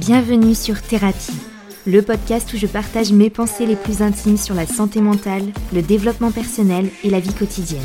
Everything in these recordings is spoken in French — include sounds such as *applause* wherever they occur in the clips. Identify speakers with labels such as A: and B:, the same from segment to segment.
A: Bienvenue sur Thérapie, le podcast où je partage mes pensées les plus intimes sur la santé mentale, le développement personnel et la vie quotidienne.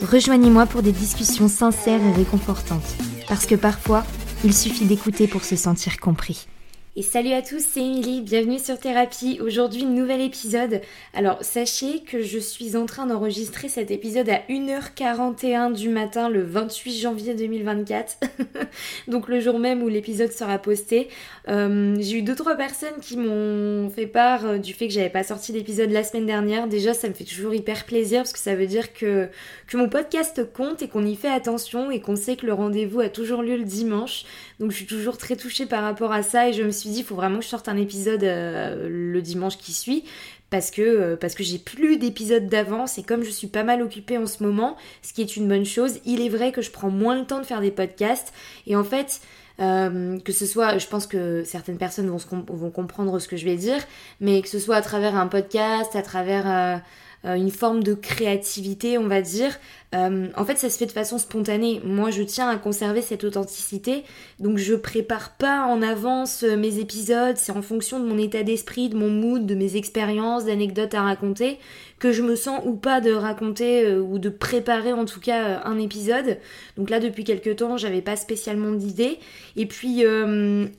A: Rejoignez-moi pour des discussions sincères et réconfortantes, parce que parfois, il suffit d'écouter pour se sentir compris. Et salut à tous, c'est Émilie, bienvenue sur Thérapie. Aujourd'hui, nouvel épisode. Alors, sachez que je suis en train d'enregistrer cet épisode à 1h41 du matin le 28 janvier 2024. *laughs* Donc, le jour même où l'épisode sera posté. Euh, j'ai eu deux trois personnes qui m'ont fait part euh, du fait que j'avais pas sorti d'épisode la semaine dernière. Déjà, ça me fait toujours hyper plaisir parce que ça veut dire que mon podcast compte et qu'on y fait attention et qu'on sait que le rendez-vous a toujours lieu le dimanche. Donc, je suis toujours très touchée par rapport à ça et je me suis dit, il faut vraiment que je sorte un épisode euh, le dimanche qui suit parce que, euh, que j'ai plus d'épisodes d'avance et comme je suis pas mal occupée en ce moment, ce qui est une bonne chose, il est vrai que je prends moins le temps de faire des podcasts et en fait... Euh, que ce soit, je pense que certaines personnes vont, comprendre ce que je vais dire, mais que ce soit à travers un podcast, à travers une forme de créativité, on va dire. Euh, en fait, ça se fait de façon spontanée. Moi, je tiens à conserver cette authenticité, donc je prépare pas en avance euh, mes épisodes. C'est en fonction de mon état d'esprit, de mon mood, de mes expériences, d'anecdotes à raconter que je me sens ou pas de raconter ou de préparer en tout cas un épisode. Donc là, depuis quelques temps, j'avais pas spécialement d'idée. Et puis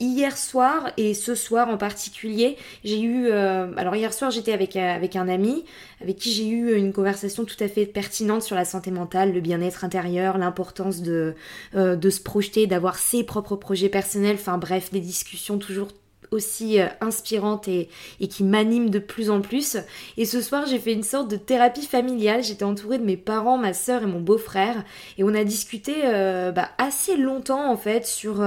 A: hier soir et ce soir en particulier, j'ai eu. alors hier soir, j'étais avec avec un ami avec qui j'ai eu une conversation tout à fait pertinente sur la santé mentale, le bien-être intérieur, l'importance de, euh, de se projeter, d'avoir ses propres projets personnels, enfin bref, des discussions toujours aussi euh, inspirantes et, et qui m'animent de plus en plus. Et ce soir, j'ai fait une sorte de thérapie familiale. J'étais entourée de mes parents, ma soeur et mon beau-frère. Et on a discuté euh, bah, assez longtemps, en fait, sur,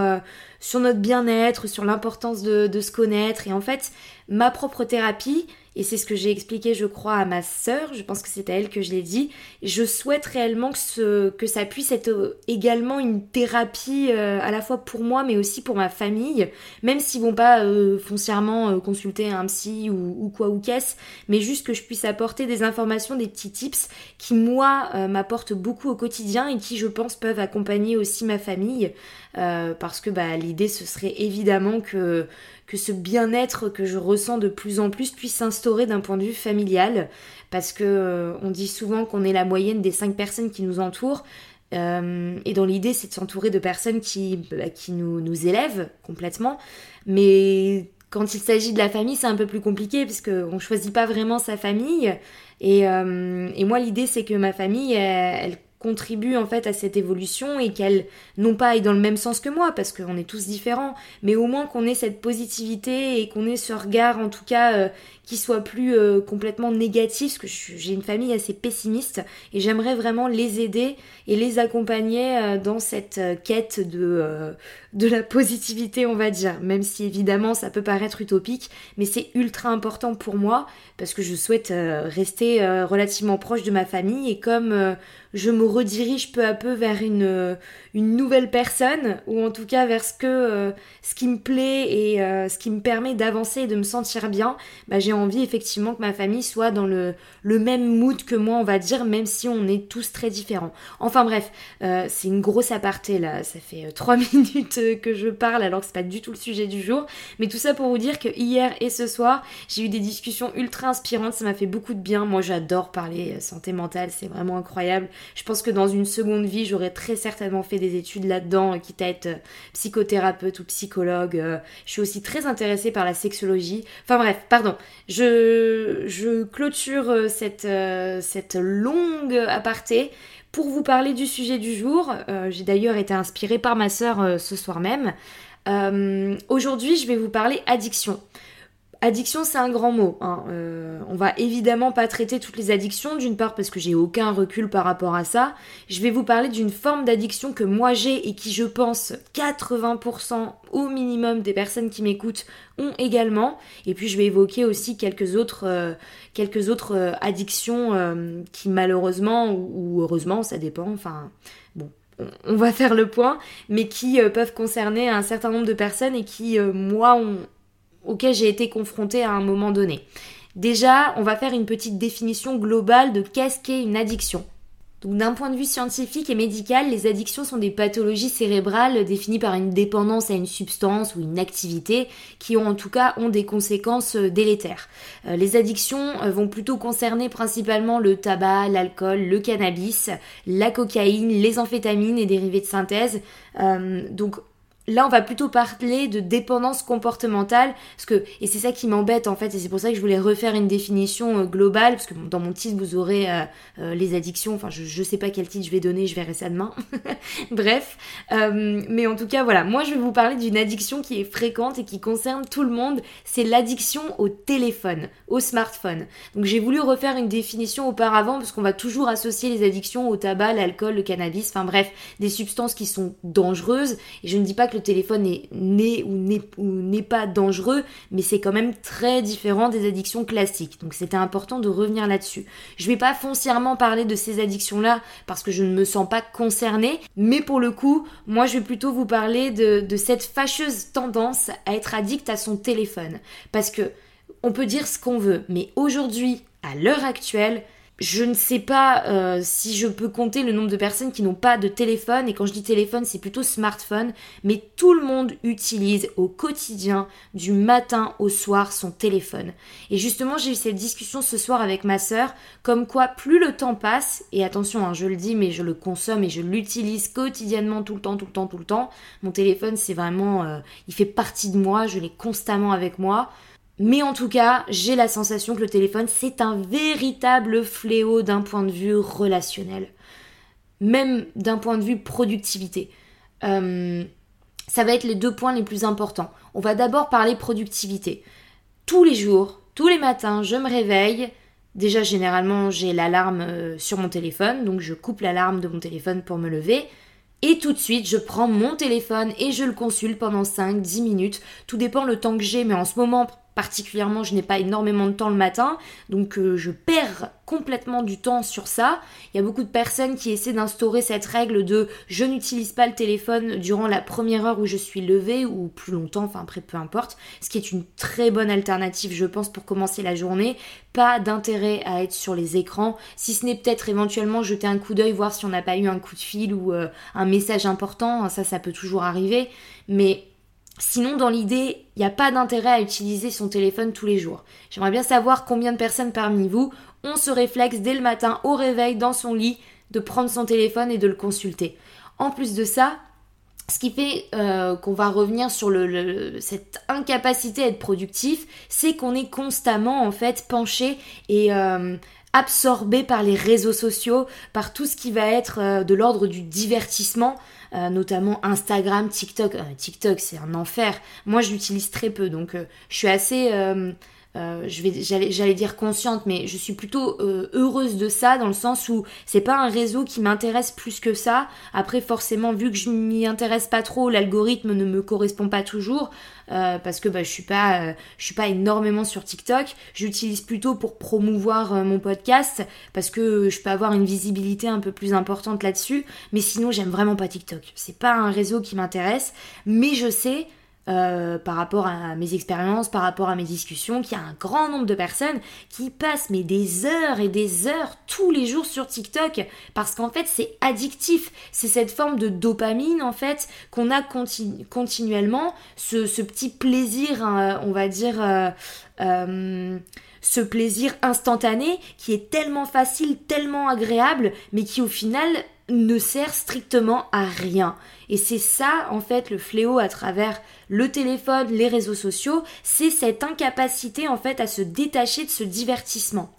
A: sur notre bien-être, sur l'importance de, de se connaître. Et en fait, ma propre thérapie, et c'est ce que j'ai expliqué, je crois, à ma sœur, je pense que c'est à elle que je l'ai dit, je souhaite réellement que, ce, que ça puisse être euh, également une thérapie euh, à la fois pour moi, mais aussi pour ma famille, même s'ils vont pas euh, foncièrement consulter un psy ou, quoi ou qu'est-ce, mais juste que je puisse apporter des informations, des petits tips qui, moi, m'apportent beaucoup au quotidien et qui, je pense, peuvent accompagner aussi ma famille, parce que bah, l'idée, ce serait évidemment que que ce bien-être que je ressens de plus en plus puisse s'instaurer d'un point de vue familial, parce que euh, on dit souvent qu'on est la moyenne des cinq personnes qui nous entourent. Euh, et dans l'idée, c'est de s'entourer de personnes qui, bah, qui nous, nous élèvent complètement. Mais quand il s'agit de la famille, c'est un peu plus compliqué qu'on ne choisit pas vraiment sa famille. Et, euh, et moi, l'idée, c'est que ma famille, elle, contribuent en fait à cette évolution et qu'elles non pas aillent dans le même sens que moi parce qu'on est tous différents mais au moins qu'on ait cette positivité et qu'on ait ce regard en tout cas euh, qui soit plus euh, complètement négatif, parce que j'ai une famille assez pessimiste et j'aimerais vraiment les aider et les accompagner euh, dans cette euh, quête de, de la positivité, on va dire. Même si évidemment ça peut paraître utopique, mais c'est ultra important pour moi parce que je souhaite rester relativement proche de ma famille et comme je me redirige peu à peu vers une, une nouvelle personne ou en tout cas vers ce que ce qui me plaît et ce qui me permet d'avancer et de me sentir bien, bah, j'ai envie effectivement que ma famille soit dans le, le même mood que moi, on va dire, même si on est tous très différents. Enfin bref, euh, c'est une grosse aparté là, ça fait euh, trois *laughs* minutes euh, que je parle alors que c'est pas du tout le sujet du jour. Mais tout ça pour vous dire que hier et ce soir, j'ai eu des discussions ultra inspirantes, ça m'a fait beaucoup de bien. Moi j'adore parler santé mentale, c'est vraiment incroyable. Je pense que dans une seconde vie, j'aurais très certainement fait des études là-dedans, quitte à être psychothérapeute ou psychologue. Je suis aussi très intéressée par la sexologie. Enfin bref, pardon, je, clôture euh, cette, euh, cette longue aparté pour vous parler du sujet du jour. Euh, j'ai d'ailleurs été inspirée par ma sœur ce soir même. Aujourd'hui, je vais vous parler addiction. Addiction, c'est un grand mot. Hein. Euh, on va évidemment pas traiter toutes les addictions, d'une part parce que j'ai aucun recul par rapport à ça. Je vais vous parler d'une forme d'addiction que moi j'ai et qui, je pense, 80% au minimum des personnes qui m'écoutent ont également. Et puis je vais évoquer aussi quelques autres, euh, quelques autres euh, addictions qui malheureusement ou, heureusement, ça dépend. Enfin, bon, on va faire le point, mais qui peuvent concerner un certain nombre de personnes et qui, moi, ont auquel j'ai été confrontée à un moment donné. Déjà, on va faire une petite définition globale de qu'est-ce qu'est une addiction. Donc d'un point de vue scientifique et médical, les addictions sont des pathologies cérébrales définies par une dépendance à une substance ou une activité qui ont en tout cas ont des conséquences euh, délétères. Euh, les addictions euh, vont plutôt concerner principalement le tabac, l'alcool, le cannabis, la cocaïne, les amphétamines et dérivés de synthèse. donc Là, on va plutôt parler de dépendance comportementale, et c'est ça qui m'embête en fait, et c'est pour ça que je voulais refaire une définition euh, globale, parce que dans mon titre, vous aurez euh, euh, les addictions, enfin, je, je sais pas quel titre je vais donner, je verrai ça demain. *laughs* Bref, mais en tout cas, voilà, moi je vais vous parler d'une addiction qui est fréquente et qui concerne tout le monde, c'est l'addiction au téléphone, au smartphone. Donc j'ai voulu refaire une définition auparavant, parce qu'on va toujours associer les addictions au tabac, l'alcool, le cannabis, enfin bref, des substances qui sont dangereuses, et je ne dis pas que téléphone est né ou n'est pas dangereux, mais c'est quand même très différent des addictions classiques. Donc c'était important de revenir là-dessus. Je vais pas foncièrement parler de ces addictions-là parce que je ne me sens pas concernée, mais pour le coup, moi je vais plutôt vous parler de cette fâcheuse tendance à être addict à son téléphone. Parce que on peut dire ce qu'on veut, mais aujourd'hui, à l'heure actuelle, je ne sais pas euh, si je peux compter le nombre de personnes qui n'ont pas de téléphone, et quand je dis téléphone, c'est plutôt smartphone, mais tout le monde utilise au quotidien, du matin au soir, son téléphone. Et justement, j'ai eu cette discussion ce soir avec ma sœur, comme quoi plus le temps passe, et attention, hein, je le dis, mais je le consomme et je l'utilise quotidiennement, tout le temps, tout le temps, tout le temps. Mon téléphone, c'est vraiment, euh, il fait partie de moi, je l'ai constamment avec moi. Mais en tout cas, j'ai la sensation que le téléphone, c'est un véritable fléau d'un point de vue relationnel. Même d'un point de vue productivité. Euh, ça va être les deux points les plus importants. On va d'abord parler productivité. Tous les jours, tous les matins, je me réveille. Déjà, généralement, j'ai l'alarme euh, sur mon téléphone, donc je coupe l'alarme de mon téléphone pour me lever. Et tout de suite, je prends mon téléphone et je le consulte pendant 5-10 minutes. Tout dépend le temps que j'ai, mais en ce moment, particulièrement, je n'ai pas énormément de temps le matin, donc euh, je perds complètement du temps sur ça. Il y a beaucoup de personnes qui essaient d'instaurer cette règle de je n'utilise pas le téléphone durant la première heure où je suis levée ou plus longtemps, enfin après peu importe, ce qui est une très bonne alternative je pense pour commencer la journée. Pas d'intérêt à être sur les écrans, si ce n'est peut-être éventuellement jeter un coup d'œil, voir si on n'a pas eu un coup de fil ou euh, un message important, ça ça peut toujours arriver, mais Sinon, dans l'idée, il n'y a pas d'intérêt à utiliser son téléphone tous les jours. J'aimerais bien savoir combien de personnes parmi vous ont ce réflexe dès le matin au réveil dans son lit de prendre son téléphone et de le consulter. En plus de ça, ce qui fait euh, qu'on va revenir sur cette incapacité à être productif, c'est qu'on est constamment en fait penché et euh, absorbé par les réseaux sociaux, par tout ce qui va être euh, de l'ordre du divertissement. Euh, notamment Instagram, TikTok. Euh, TikTok, c'est un enfer. Moi, je l'utilise très peu, donc euh, je suis assez euh, j'allais, dire consciente, mais je suis plutôt euh, heureuse de ça dans le sens où c'est pas un réseau qui m'intéresse plus que ça. Après, forcément, vu que je m'y intéresse pas trop, l'algorithme ne me correspond pas toujours euh, parce que bah, je suis pas, je suis pas énormément sur TikTok. J'utilise plutôt pour promouvoir mon podcast parce que je peux avoir une visibilité un peu plus importante là-dessus. Mais sinon, j'aime vraiment pas TikTok. C'est pas un réseau qui m'intéresse, mais je sais euh, par rapport à mes expériences, par rapport à mes discussions, qu'il y a un grand nombre de personnes qui passent des heures et des heures tous les jours sur TikTok parce qu'en fait c'est addictif, c'est cette forme de dopamine en fait qu'on a continuellement, ce, petit plaisir, hein, on va dire, euh, euh, ce plaisir instantané qui est tellement facile, tellement agréable, mais qui au final ne sert strictement à rien. Et c'est ça, en fait, le fléau à travers le téléphone, les réseaux sociaux, c'est cette incapacité, en fait, à se détacher de ce divertissement.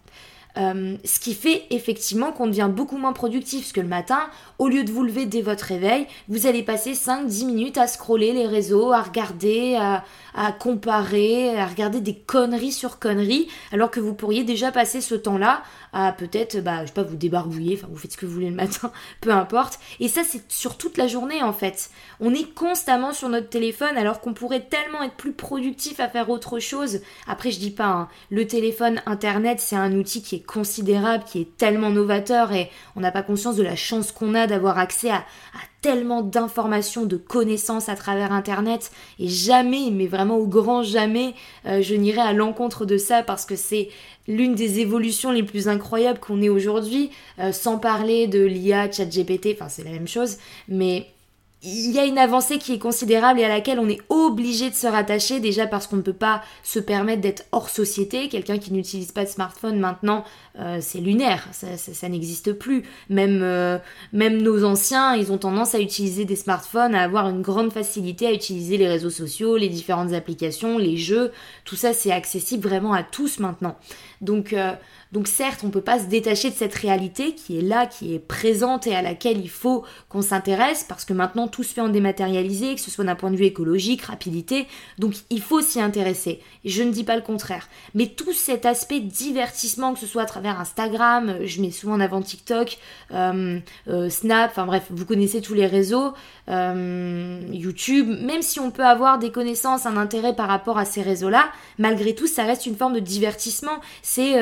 A: Euh, ce qui fait effectivement qu'on devient beaucoup moins productif, parce que le matin, au lieu de vous lever dès votre réveil, vous allez passer 5-10 minutes à scroller les réseaux, à regarder, à, à, comparer, à regarder des conneries sur conneries, alors que vous pourriez déjà passer ce temps-là à peut-être, bah, je sais pas, vous débarbouiller, enfin vous faites ce que vous voulez le matin, *laughs* peu importe. Et ça, c'est sur toute la journée en fait. On est constamment sur notre téléphone alors qu'on pourrait tellement être plus productif à faire autre chose. Après, je dis pas, hein, le téléphone, Internet, c'est un outil qui est considérable, qui est tellement novateur et on n'a pas conscience de la chance qu'on a d'avoir accès à, tellement d'informations, de connaissances à travers Internet. Et jamais, mais vraiment au grand jamais, euh, je n'irai à l'encontre de ça parce que c'est l'une des évolutions les plus incroyables qu'on ait aujourd'hui, euh, sans parler de l'IA, ChatGPT, enfin c'est la même chose, mais il y a une avancée qui est considérable et à laquelle on est obligé de se rattacher, déjà parce qu'on ne peut pas se permettre d'être hors société. Quelqu'un qui n'utilise pas de smartphone maintenant, euh, c'est lunaire, ça, n'existe plus. Même, euh, même nos anciens, ils ont tendance à utiliser des smartphones, à avoir une grande facilité à utiliser les réseaux sociaux, les différentes applications, les jeux. Tout ça, c'est accessible vraiment à tous maintenant. Donc, euh, donc certes, on ne peut pas se détacher de cette réalité qui est là, qui est présente et à laquelle il faut qu'on s'intéresse parce que maintenant tout se fait en dématérialisé, que ce soit d'un point de vue écologique, rapidité, donc il faut s'y intéresser. Je ne dis pas le contraire. Mais tout cet aspect divertissement, que ce soit à travers Instagram, je mets souvent en avant TikTok, euh, euh, Snap, enfin bref, vous connaissez tous les réseaux, euh, YouTube, même si on peut avoir des connaissances, un intérêt par rapport à ces réseaux-là, malgré tout, ça reste une forme de divertissement. C'est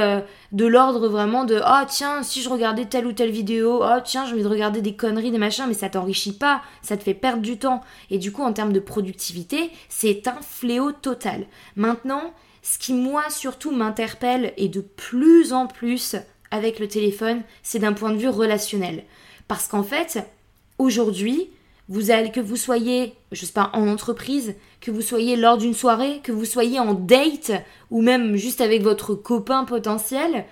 A: de l'ordre vraiment de oh tiens si je regardais telle ou telle vidéo oh tiens j'ai envie de regarder des conneries des machins mais ça t'enrichit pas ça te fait perdre du temps. Et du coup en termes de productivité c'est un fléau total. Maintenant ce qui moi surtout m'interpelle et de plus en plus avec le téléphone c'est d'un point de vue relationnel. Parce qu'en fait aujourd'hui vous allez, que vous soyez, je sais pas, en entreprise, que vous soyez lors d'une soirée, que vous soyez en date, ou même juste avec votre copain potentiel,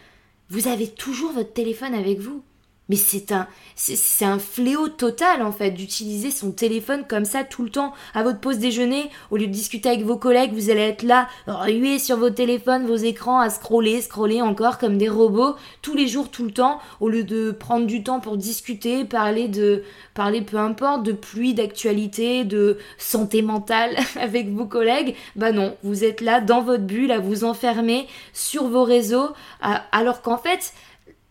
A: vous avez toujours votre téléphone avec vous. Mais c'est un, c'est un fléau total en fait d'utiliser son téléphone comme ça tout le temps à votre pause déjeuner. Au lieu de discuter avec vos collègues, vous allez être là, ruer sur vos téléphones, vos écrans, à scroller, scroller encore comme des robots tous les jours, tout le temps. Au lieu de prendre du temps pour discuter, parler de, parler peu importe de pluie, d'actualité, de santé mentale *laughs* avec vos collègues, bah non, vous êtes là dans votre bulle à vous enfermer sur vos réseaux, alors qu'en fait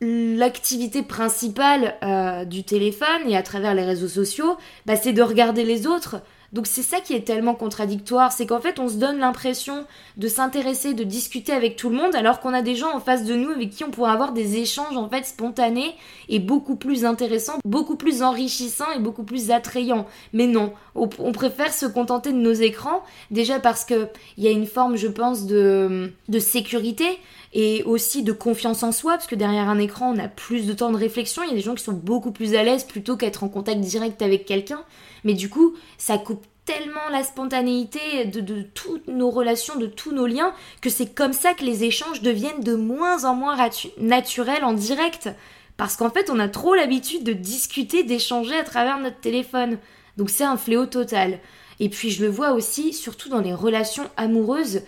A: l'activité principale euh, du téléphone et à travers les réseaux sociaux, bah, c'est de regarder les autres. Donc c'est ça qui est tellement contradictoire, c'est qu'en fait on se donne l'impression de s'intéresser, de discuter avec tout le monde, alors qu'on a des gens en face de nous avec qui on pourrait avoir des échanges en fait spontanés et beaucoup plus intéressants, beaucoup plus enrichissants et beaucoup plus attrayants. Mais non, on, préfère se contenter de nos écrans, déjà parce que il y a une forme, je pense, de, de sécurité et aussi de confiance en soi, parce que derrière un écran, on a plus de temps de réflexion. Il y a des gens qui sont beaucoup plus à l'aise plutôt qu'être en contact direct avec quelqu'un. Mais du coup, ça coupe tellement la spontanéité de, toutes nos relations, de tous nos liens, que c'est comme ça que les échanges deviennent de moins en moins naturels en direct. Parce qu'en fait, on a trop l'habitude de discuter, d'échanger à travers notre téléphone. Donc c'est un fléau total. Et puis je le vois aussi, surtout dans les relations amoureuses,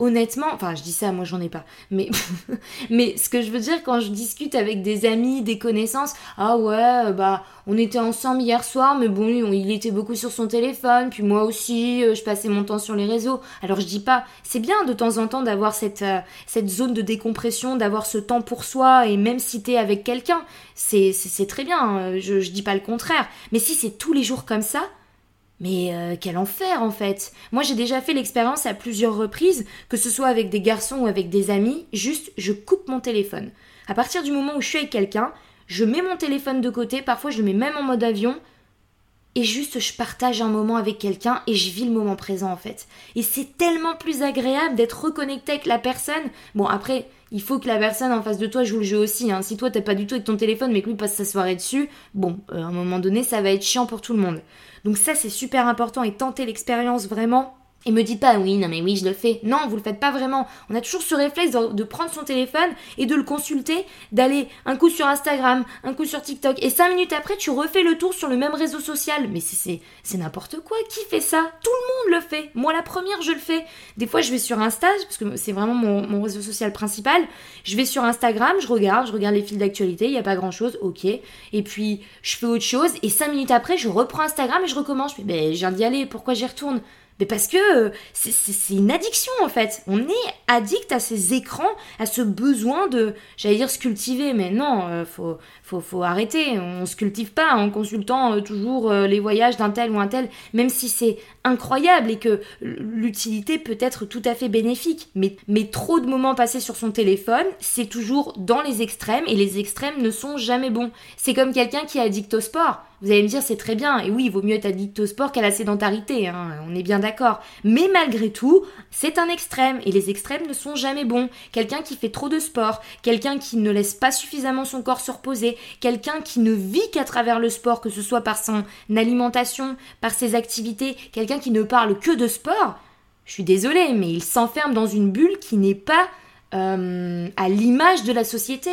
A: honnêtement, enfin je dis ça, moi j'en ai pas, mais, *laughs* mais ce que je veux dire quand je discute avec des amis, des connaissances, ah ouais, bah on était ensemble hier soir, mais bon, il était beaucoup sur son téléphone, puis moi aussi, euh, je passais mon temps sur les réseaux. Alors je dis pas, c'est bien de temps en temps d'avoir cette, euh, cette zone de décompression, d'avoir ce temps pour soi, et même si t'es avec quelqu'un, c'est très bien, je, je dis pas le contraire, mais si c'est tous les jours comme ça, mais euh, quel enfer en fait Moi j'ai déjà fait l'expérience à plusieurs reprises, que ce soit avec des garçons ou avec des amis, juste je coupe mon téléphone. À partir du moment où je suis avec quelqu'un, je mets mon téléphone de côté, parfois je le mets même en mode avion, et juste je partage un moment avec quelqu'un et je vis le moment présent en fait. Et c'est tellement plus agréable d'être reconnecté avec la personne. Bon après, il faut que la personne en face de toi joue le jeu aussi. Hein. Si toi t'es pas du tout avec ton téléphone mais que lui passe sa soirée dessus, bon, euh, à un moment donné ça va être chiant pour tout le monde. Donc ça c'est super important et tenter l'expérience vraiment et me dites pas oui, non mais oui, je le fais. Non, vous le faites pas vraiment. On a toujours ce réflexe de, prendre son téléphone et de le consulter, d'aller un coup sur Instagram, un coup sur TikTok, et cinq minutes après, tu refais le tour sur le même réseau social. Mais c'est n'importe quoi. Qui fait ça? Tout le monde le fait. Moi, la première, je le fais. Des fois, je vais sur Insta, parce que c'est vraiment mon, mon, réseau social principal. Je vais sur Instagram, je regarde, je regarde les fils d'actualité, il n'y a pas grand chose, ok. Et puis, je fais autre chose, et cinq minutes après, je reprends Instagram et je recommence. Je ben, je viens d'y aller, pourquoi j'y retourne? Mais parce que euh, c'est une addiction en fait. On est addict à ces écrans, à ce besoin de, j'allais dire se cultiver, mais non, euh, faut, faut, faut, arrêter. On se cultive pas en consultant euh, toujours les voyages d'un tel ou un tel, même si c'est incroyable et que l'utilité peut être tout à fait bénéfique. Mais, mais trop de moments passés sur son téléphone, c'est toujours dans les extrêmes et les extrêmes ne sont jamais bons. C'est comme quelqu'un qui est addict au sport Vous allez me dire, c'est très bien. Et oui, il vaut mieux être addict au sport qu'à la sédentarité, hein, on est bien d'accord. Mais malgré tout, c'est un extrême. Et les extrêmes ne sont jamais bons. Quelqu'un qui fait trop de sport, quelqu'un qui ne laisse pas suffisamment son corps se reposer, quelqu'un qui ne vit qu'à travers le sport, que ce soit par son alimentation, par ses activités, quelqu'un qui ne parle que de sport, je suis désolée, mais il s'enferme dans une bulle qui n'est pas euh, à l'image de la société.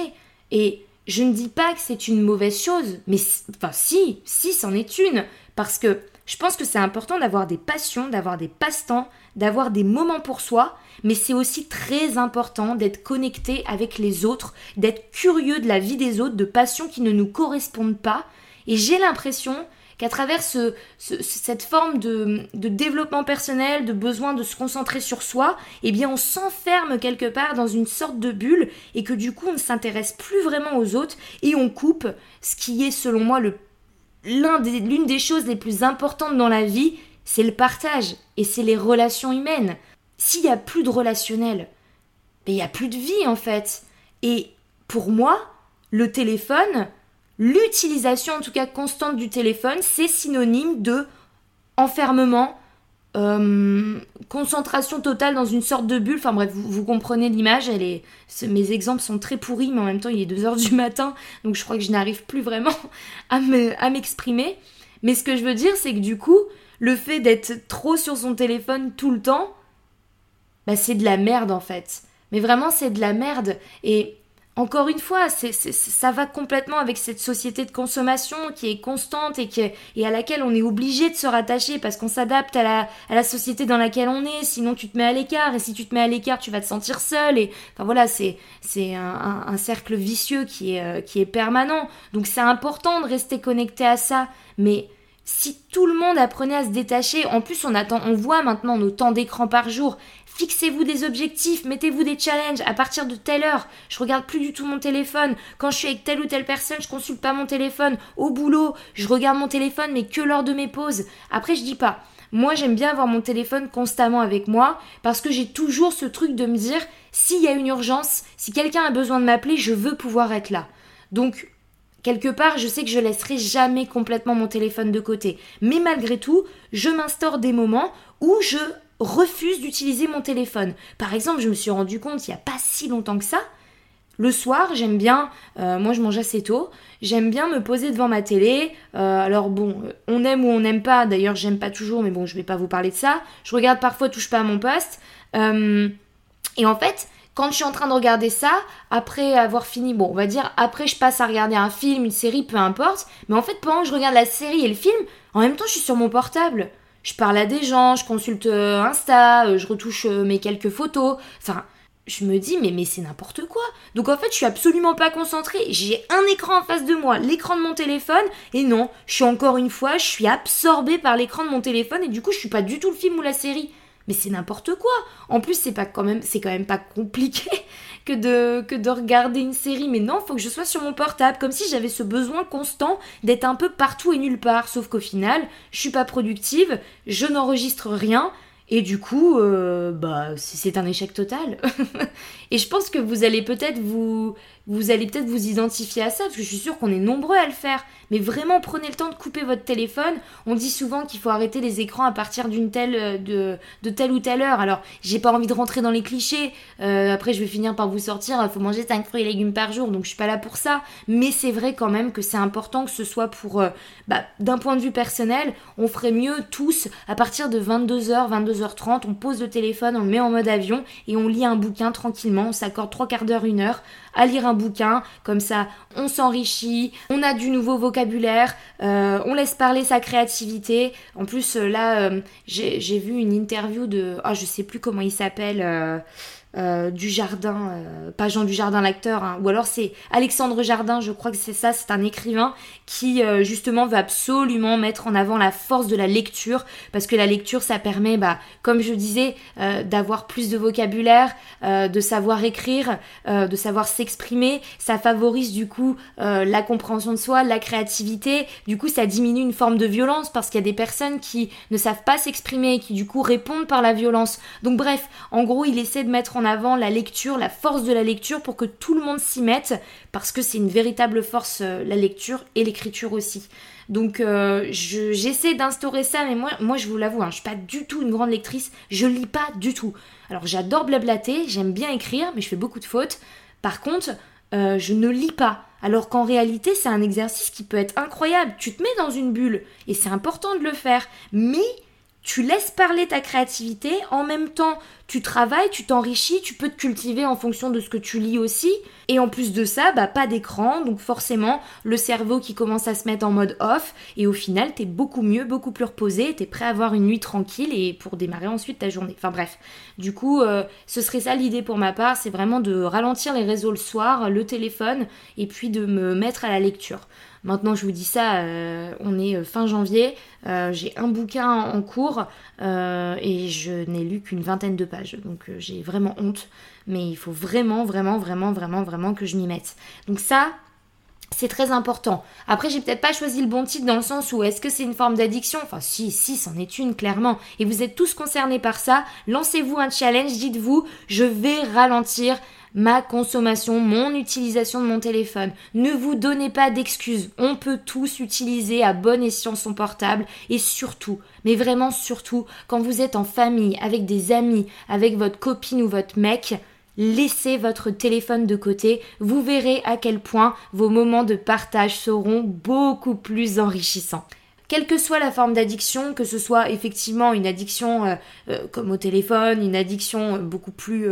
A: Et je ne dis pas que c'est une mauvaise chose, mais enfin si, si c'en est une, parce que je pense que c'est important d'avoir des passions, d'avoir des passe-temps, d'avoir des moments pour soi, mais c'est aussi très important d'être connecté avec les autres, d'être curieux de la vie des autres, de passions qui ne nous correspondent pas. Et j'ai l'impression qu'à travers ce, cette forme de, développement personnel, de besoin de se concentrer sur soi, eh bien on s'enferme quelque part dans une sorte de bulle et que du coup on ne s'intéresse plus vraiment aux autres et on coupe ce qui est selon moi l'une des, des choses les plus importantes dans la vie, c'est le partage et c'est les relations humaines. S'il n'y a plus de relationnel, ben, il n'y a plus de vie en fait. Et pour moi, le téléphone, l'utilisation en tout cas constante du téléphone, c'est synonyme de enfermement, euh, concentration totale dans une sorte de bulle. Enfin bref, vous, comprenez l'image. Elle est, mes exemples sont très pourris, mais en même temps, il est 2h du matin, donc je crois que je n'arrive plus vraiment *laughs* à m'exprimer. mais ce que je veux dire, c'est que du coup, le fait d'être trop sur son téléphone tout le temps, bah c'est de la merde en fait. Mais vraiment, c'est de la merde. Et encore une fois, ça va complètement avec cette société de consommation qui est constante et, à laquelle on est obligé de se rattacher parce qu'on s'adapte à la, société dans laquelle on est, sinon tu te mets à l'écart, et si tu te mets à l'écart, tu vas te sentir seul, et enfin voilà, c'est un, un, cercle vicieux qui est, euh, qui est permanent. Donc c'est important de rester connecté à ça, mais si tout le monde apprenait à se détacher, en plus on attend, on voit maintenant nos temps d'écran par jour, Fixez-vous des objectifs, mettez-vous des challenges. À partir de telle heure, je regarde plus du tout mon téléphone. Quand je suis avec telle ou telle personne, je consulte pas mon téléphone. Au boulot, je regarde mon téléphone, mais que lors de mes pauses. Après, je dis pas. Moi, j'aime bien avoir mon téléphone constamment avec moi parce que j'ai toujours ce truc de me dire s'il y a une urgence, si quelqu'un a besoin de m'appeler, je veux pouvoir être là. Donc, quelque part, je sais que je laisserai jamais complètement mon téléphone de côté. Mais malgré tout, je m'instaure des moments où je refuse d'utiliser mon téléphone. Par exemple, je me suis rendu compte il n'y a pas si longtemps que ça. Le soir, j'aime bien, euh, moi je mange assez tôt, j'aime bien me poser devant ma télé. Euh, alors bon, euh, on aime ou on n'aime pas, d'ailleurs j'aime pas toujours, mais bon, je vais pas vous parler de ça. Je regarde parfois Touche pas à mon poste. et en fait, quand je suis en train de regarder ça, après avoir fini, bon, on va dire, après je passe à regarder un film, une série, peu importe, mais en fait, pendant que je regarde la série et le film, en même temps, je suis sur mon portable je parle à des gens, je consulte euh, Insta, euh, je retouche euh, mes quelques photos. Enfin, je me dis, mais, mais c'est n'importe quoi. Donc en fait, je suis absolument pas concentrée. J'ai un écran en face de moi, l'écran de mon téléphone, et non, je suis encore une fois, je suis absorbée par l'écran de mon téléphone, et du coup, je suis pas du tout le film ou la série. Mais c'est n'importe quoi. En plus, c'est pas quand même, c'est quand pas compliqué *laughs* que de, que de regarder une série. Mais non, faut que je sois sur mon portable, comme si j'avais ce besoin constant d'être un peu partout et nulle part. Sauf qu'au final, je suis pas productive, je n'enregistre rien. Et du coup, euh, bah, c'est un échec total. *laughs* et je pense que vous allez peut-être vous, vous allez peut-être vous identifier à ça, parce que je suis sûre qu'on est nombreux à le faire. Mais vraiment, prenez le temps de couper votre téléphone. On dit souvent qu'il faut arrêter les écrans à partir d'une telle, euh, de, telle ou telle heure. Alors, j'ai pas envie de rentrer dans les clichés. Euh, après, je vais finir par vous sortir, il faut manger 5 fruits et légumes par jour, donc je suis pas là pour ça. Mais c'est vrai quand même que c'est important que ce soit pour, euh, bah, d'un point de vue personnel, on ferait mieux tous, à partir de 22h, 22h30, on pose le téléphone, on le met en mode avion et on lit un bouquin tranquillement, on s'accorde trois quarts d'heure, une heure à lire un bouquin, comme ça on s'enrichit, on a du nouveau vocabulaire, euh, on laisse parler sa créativité. En plus euh, là, euh, j'ai vu une interview de, ah je sais plus comment il s'appelle. Euh, du Jardin, euh, pas Jean du Jardin l'acteur, hein. ou alors c'est Alexandre Jardin, je crois que c'est ça, c'est un écrivain qui euh, justement veut absolument mettre en avant la force de la lecture, parce que la lecture ça permet, bah, comme je disais, d'avoir plus de vocabulaire, de savoir écrire, de savoir s'exprimer, ça favorise du coup la compréhension de soi, la créativité, du coup ça diminue une forme de violence parce qu'il y a des personnes qui ne savent pas s'exprimer et qui du coup répondent par la violence. Donc bref, en gros il essaie de mettre en avant la lecture, la force de la lecture pour que tout le monde s'y mette, parce que c'est une véritable force, euh, la lecture et l'écriture aussi. Donc euh, j'essaie d'instaurer ça, mais moi, moi je vous l'avoue, hein, je suis pas du tout une grande lectrice, je lis pas du tout. Alors j'adore blablater, j'aime bien écrire, mais je fais beaucoup de fautes. Par contre, euh, je ne lis pas. Alors qu'en réalité, c'est un exercice qui peut être incroyable. Tu te mets dans une bulle, et c'est important de le faire. Mais tu laisses parler ta créativité, en même temps tu travailles, tu t'enrichis, tu peux te cultiver en fonction de ce que tu lis aussi. Et en plus de ça, bah pas d'écran, donc forcément le cerveau qui commence à se mettre en mode off, et au final t'es beaucoup mieux, beaucoup plus reposé, t'es prêt à avoir une nuit tranquille et pour démarrer ensuite ta journée. Enfin bref, du coup euh, ce serait ça l'idée pour ma part, c'est vraiment de ralentir les réseaux le soir, le téléphone, et puis de me mettre à la lecture. Maintenant, je vous dis ça, euh, on est euh, fin janvier, j'ai un bouquin en cours et je n'ai lu qu'une vingtaine de pages. Donc j'ai vraiment honte, mais il faut vraiment, vraiment, vraiment, vraiment, vraiment que je m'y mette. Donc ça, c'est très important. Après, j'ai peut-être pas choisi le bon titre dans le sens où est-ce que c'est une forme d'addiction? Enfin, si, si, c'en est une, clairement. Et vous êtes tous concernés par ça. Lancez-vous un challenge, dites-vous, je vais ralentir ma consommation, mon utilisation de mon téléphone. Ne vous donnez pas d'excuses. On peut tous utiliser à bon escient son portable et surtout, mais vraiment surtout, quand vous êtes en famille, avec des amis, avec votre copine ou votre mec, laissez votre téléphone de côté. Vous verrez à quel point vos moments de partage seront beaucoup plus enrichissants quelle que soit la forme d'addiction, que ce soit effectivement une addiction euh, euh, comme au téléphone, une addiction euh, beaucoup plus,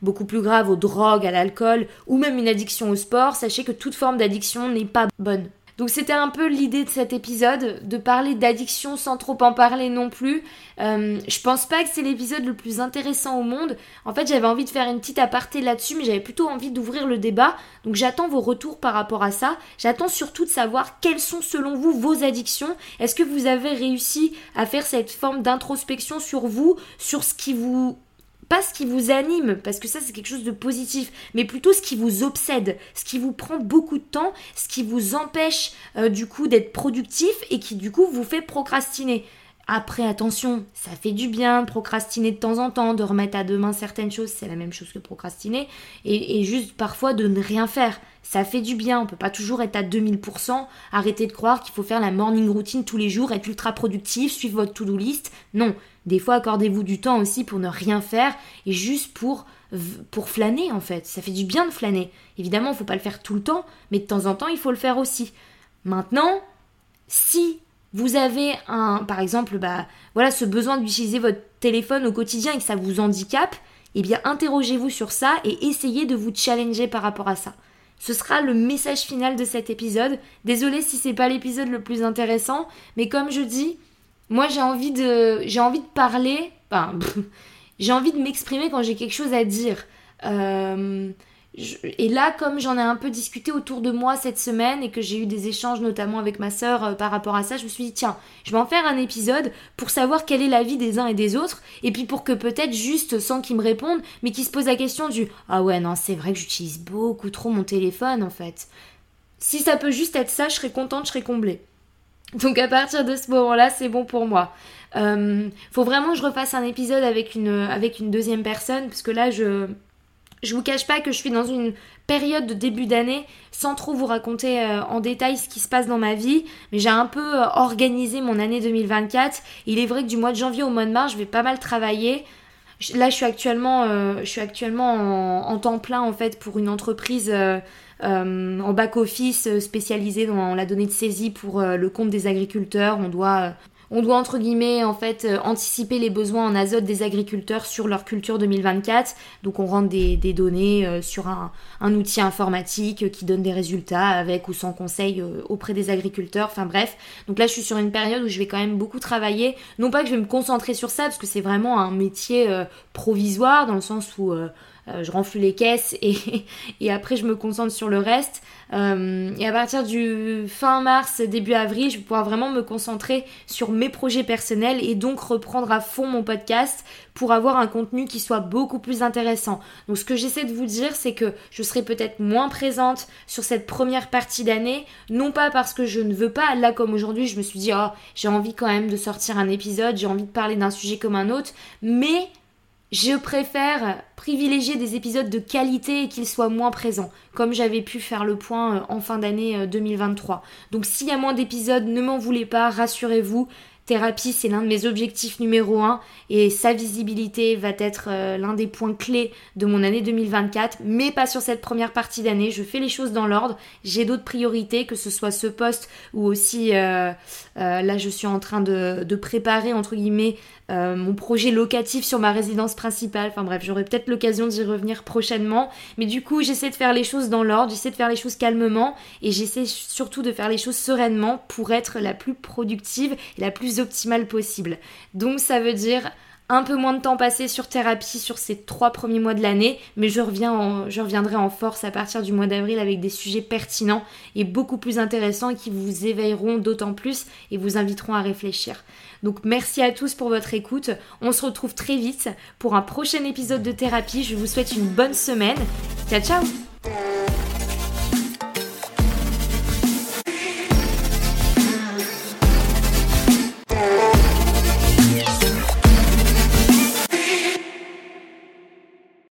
A: beaucoup plus grave aux drogues, à l'alcool, ou même une addiction au sport, sachez que toute forme d'addiction n'est pas bonne. Donc c'était un peu l'idée de cet épisode, de parler d'addiction sans trop en parler non plus. Euh, je pense pas que c'est l'épisode le plus intéressant au monde. En fait j'avais envie de faire une petite aparté là-dessus, mais j'avais plutôt envie d'ouvrir le débat. Donc j'attends vos retours par rapport à ça. J'attends surtout de savoir quelles sont selon vous vos addictions. Est-ce que vous avez réussi à faire cette forme d'introspection sur vous, sur ce qui vous pas ce qui vous anime, parce que ça c'est quelque chose de positif, mais plutôt ce qui vous obsède, ce qui vous prend beaucoup de temps, ce qui vous empêche euh, du coup d'être productif et qui du coup vous fait procrastiner. Après, attention, ça fait du bien procrastiner de temps en temps, de remettre à demain certaines choses, c'est la même chose que procrastiner, et, juste parfois de ne rien faire. Ça fait du bien, on peut pas toujours être à 2000%, arrêter de croire qu'il faut faire la morning routine tous les jours, être ultra productif, suivre votre to-do list. Non, des fois, accordez-vous du temps aussi pour ne rien faire et juste pour, pour flâner en fait. Ça fait du bien de flâner. Évidemment, il ne faut pas le faire tout le temps, mais de temps en temps, il faut le faire aussi. Maintenant, si vous avez un, par exemple, bah, voilà, ce besoin d'utiliser votre téléphone au quotidien et que ça vous handicape, eh bien, interrogez-vous sur ça et essayez de vous challenger par rapport à ça. Ce sera le message final de cet épisode. Désolée si c'est pas l'épisode le plus intéressant, mais comme je dis, moi, j'ai envie de, j'ai envie de parler. Enfin, *laughs* j'ai envie de m'exprimer quand j'ai quelque chose à dire. Euh, et là, comme j'en ai un peu discuté autour de moi cette semaine et que j'ai eu des échanges notamment avec ma sœur euh, par rapport à ça, je me suis dit tiens, je vais en faire un épisode pour savoir quelle est la vie des uns et des autres et puis pour que peut-être juste sans qu'ils me répondent, mais qu'ils se posent la question du ah ouais non c'est vrai que j'utilise beaucoup trop mon téléphone en fait. Si ça peut juste être ça, je serais contente, je serais comblée. Donc à partir de ce moment-là, c'est bon pour moi. Euh, faut vraiment que je refasse un épisode avec une, avec une deuxième personne, parce que là, je, je vous cache pas que je suis dans une période de début d'année, sans trop vous raconter euh, en détail ce qui se passe dans ma vie, mais j'ai un peu euh, organisé mon année 2024. Il est vrai que du mois de janvier au mois de mars, je vais pas mal travailler. Là, je suis actuellement, en, temps plein en fait pour une entreprise euh, en back-office euh, spécialisé dans la donnée de saisie pour euh, le compte des agriculteurs. On doit on doit entre guillemets en fait anticiper les besoins en azote des agriculteurs sur leur culture 2024. Donc on rentre des, données sur un, outil informatique qui donne des résultats avec ou sans conseil auprès des agriculteurs. Enfin bref. Donc là je suis sur une période où je vais quand même beaucoup travailler. Non pas que je vais me concentrer sur ça parce que c'est vraiment un métier provisoire dans le sens où je renflue les caisses et, *laughs* et, après je me concentre sur le reste. Euh, et à partir du fin mars, début avril, je vais pouvoir vraiment me concentrer sur mes projets personnels et donc reprendre à fond mon podcast pour avoir un contenu qui soit beaucoup plus intéressant. Donc ce que j'essaie de vous dire, c'est que je serai peut-être moins présente sur cette première partie d'année, non pas parce que je ne veux pas, là comme aujourd'hui, je me suis dit, oh, j'ai envie quand même de sortir un épisode, j'ai envie de parler d'un sujet comme un autre, mais je préfère privilégier des épisodes de qualité et qu'ils soient moins présents, comme j'avais pu faire le point euh, en fin d'année 2023. Euh, Donc s'il y a moins d'épisodes, ne m'en voulez pas, rassurez-vous, thérapie, c'est l'un de mes objectifs numéro un et sa visibilité va être euh, l'un des points clés de mon année 2024, mais pas sur cette première partie d'année. Je fais les choses dans l'ordre. J'ai d'autres priorités, que ce soit ce poste ou aussi euh, là je suis en train de, préparer entre guillemets euh, mon projet locatif sur ma résidence principale. Enfin bref, j'aurai peut-être l'occasion d'y revenir prochainement. Mais du coup, j'essaie de faire les choses dans l'ordre, j'essaie de faire les choses calmement et j'essaie surtout de faire les choses sereinement pour être la plus productive et la plus optimale possible. Donc ça veut dire un peu moins de temps passé sur thérapie sur ces trois premiers mois de l'année, mais je, reviens je reviendrai en force à partir du mois d'avril avec des sujets pertinents et beaucoup plus intéressants qui vous éveilleront d'autant plus et vous inviteront à réfléchir. Donc merci à tous pour votre écoute. On se retrouve très vite pour un prochain épisode de thérapie. Je vous souhaite une bonne semaine. Ciao ciao